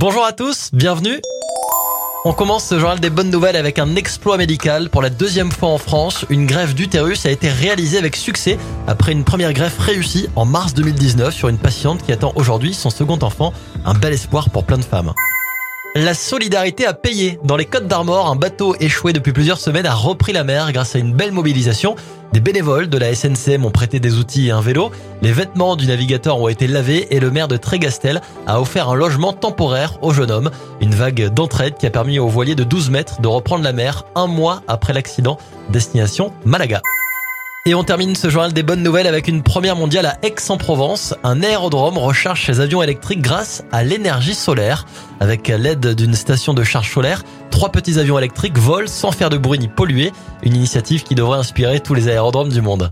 Bonjour à tous, bienvenue. On commence ce journal des bonnes nouvelles avec un exploit médical. Pour la deuxième fois en France, une greffe d'utérus a été réalisée avec succès après une première greffe réussie en mars 2019 sur une patiente qui attend aujourd'hui son second enfant. Un bel espoir pour plein de femmes. La solidarité a payé. Dans les Côtes d'Armor, un bateau échoué depuis plusieurs semaines a repris la mer grâce à une belle mobilisation. Des bénévoles de la SNCM ont prêté des outils et un vélo. Les vêtements du navigateur ont été lavés et le maire de Trégastel a offert un logement temporaire au jeune homme. Une vague d'entraide qui a permis au voilier de 12 mètres de reprendre la mer un mois après l'accident. Destination Malaga. Et on termine ce journal des bonnes nouvelles avec une première mondiale à Aix-en-Provence. Un aérodrome recharge ses avions électriques grâce à l'énergie solaire. Avec l'aide d'une station de charge solaire, trois petits avions électriques volent sans faire de bruit ni polluer. Une initiative qui devrait inspirer tous les aérodromes du monde.